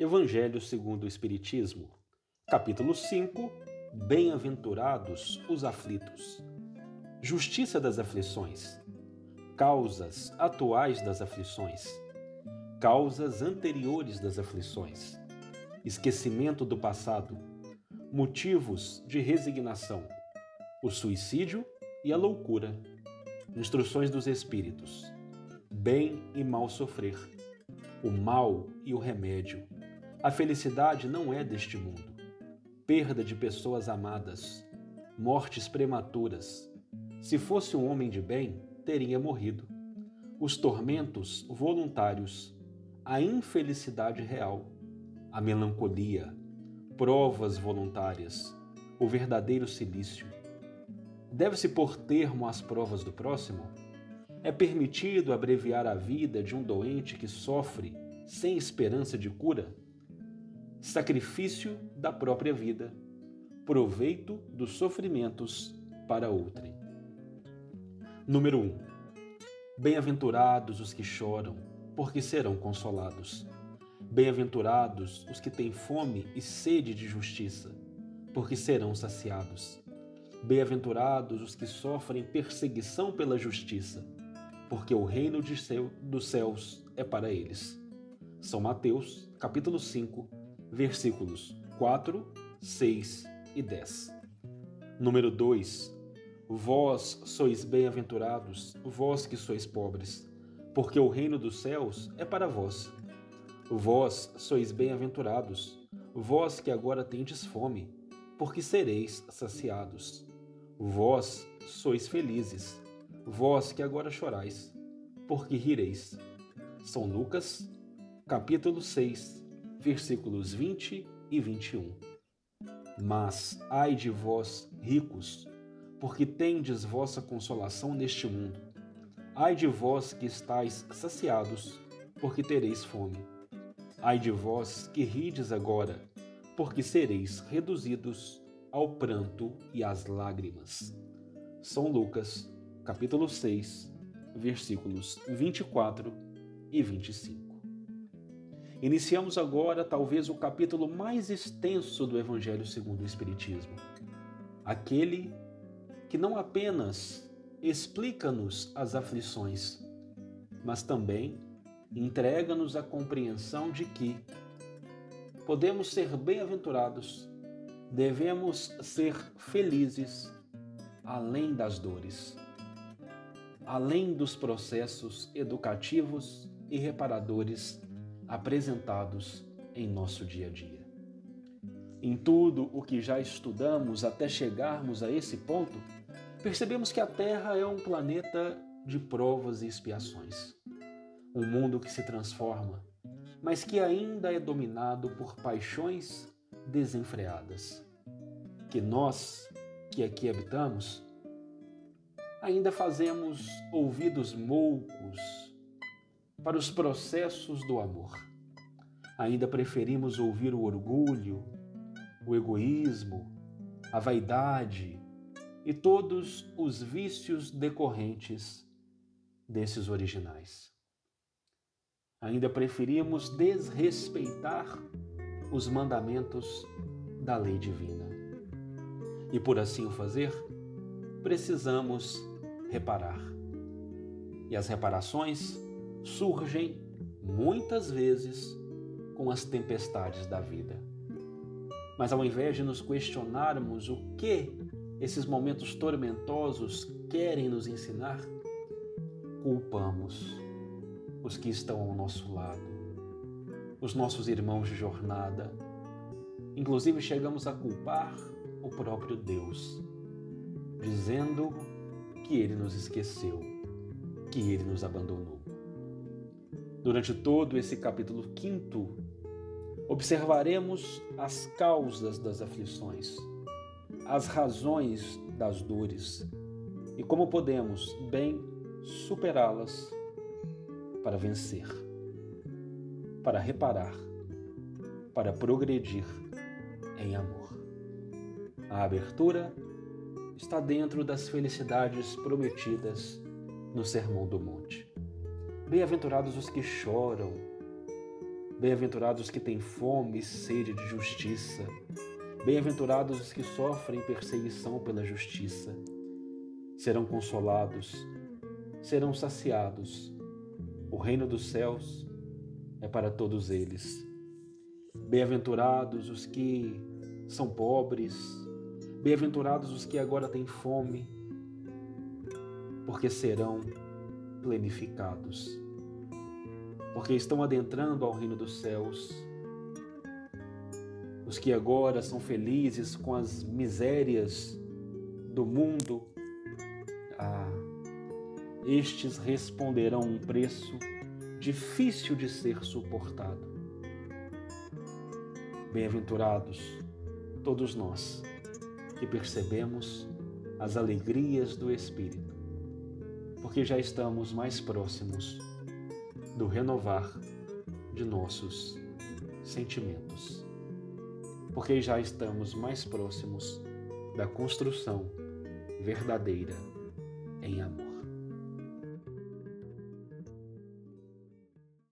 Evangelho segundo o Espiritismo, capítulo 5 Bem-aventurados os aflitos. Justiça das aflições. Causas atuais das aflições. Causas anteriores das aflições. Esquecimento do passado. Motivos de resignação. O suicídio e a loucura. Instruções dos Espíritos. Bem e mal sofrer. O mal e o remédio. A felicidade não é deste mundo. Perda de pessoas amadas. Mortes prematuras. Se fosse um homem de bem, teria morrido. Os tormentos voluntários. A infelicidade real. A melancolia. Provas voluntárias. O verdadeiro silício Deve-se pôr termo às provas do próximo? É permitido abreviar a vida de um doente que sofre sem esperança de cura? Sacrifício da própria vida, proveito dos sofrimentos para outrem. Número 1. Um, Bem-aventurados os que choram, porque serão consolados. Bem-aventurados os que têm fome e sede de justiça, porque serão saciados. Bem-aventurados os que sofrem perseguição pela justiça, porque o reino seu, dos céus é para eles. São Mateus, capítulo 5, versículos 4, 6 e 10. Número 2. Vós sois bem-aventurados, vós que sois pobres, porque o reino dos céus é para vós. Vós sois bem-aventurados, vós que agora tendes fome, porque sereis saciados. Vós sois felizes, vós que agora chorais, porque rireis. São Lucas, capítulo 6, versículos 20 e 21. Mas ai de vós, ricos, porque tendes vossa consolação neste mundo. Ai de vós que estáis saciados, porque tereis fome. Ai de vós que rides agora, porque sereis reduzidos ao pranto e às lágrimas. São Lucas, capítulo 6, versículos 24 e 25. Iniciamos agora talvez o capítulo mais extenso do Evangelho segundo o Espiritismo. Aquele que não apenas explica-nos as aflições, mas também entrega-nos a compreensão de que podemos ser bem-aventurados devemos ser felizes além das dores, além dos processos educativos e reparadores apresentados em nosso dia a dia. Em tudo o que já estudamos até chegarmos a esse ponto, percebemos que a Terra é um planeta de provas e expiações. Um mundo que se transforma, mas que ainda é dominado por paixões desenfreadas. Que nós, que aqui habitamos, ainda fazemos ouvidos moucos para os processos do amor. Ainda preferimos ouvir o orgulho, o egoísmo, a vaidade e todos os vícios decorrentes desses originais. Ainda preferimos desrespeitar os mandamentos da lei divina. E por assim o fazer, precisamos reparar. E as reparações surgem muitas vezes com as tempestades da vida. Mas ao invés de nos questionarmos o que esses momentos tormentosos querem nos ensinar, culpamos os que estão ao nosso lado os nossos irmãos de jornada. Inclusive, chegamos a culpar o próprio Deus, dizendo que ele nos esqueceu, que ele nos abandonou. Durante todo esse capítulo quinto, observaremos as causas das aflições, as razões das dores e como podemos bem superá-las para vencer para reparar, para progredir em amor. A abertura está dentro das felicidades prometidas no Sermão do Monte. Bem-aventurados os que choram, Bem-aventurados os que têm fome e sede de justiça. Bem-aventurados os que sofrem perseguição pela justiça. Serão consolados, serão saciados. O reino dos céus é para todos eles. Bem-aventurados os que são pobres, bem-aventurados os que agora têm fome, porque serão plenificados, porque estão adentrando ao reino dos céus. Os que agora são felizes com as misérias do mundo, ah, estes responderão um preço difícil de ser suportado. Bem-aventurados todos nós que percebemos as alegrias do Espírito, porque já estamos mais próximos do renovar de nossos sentimentos, porque já estamos mais próximos da construção verdadeira em amor.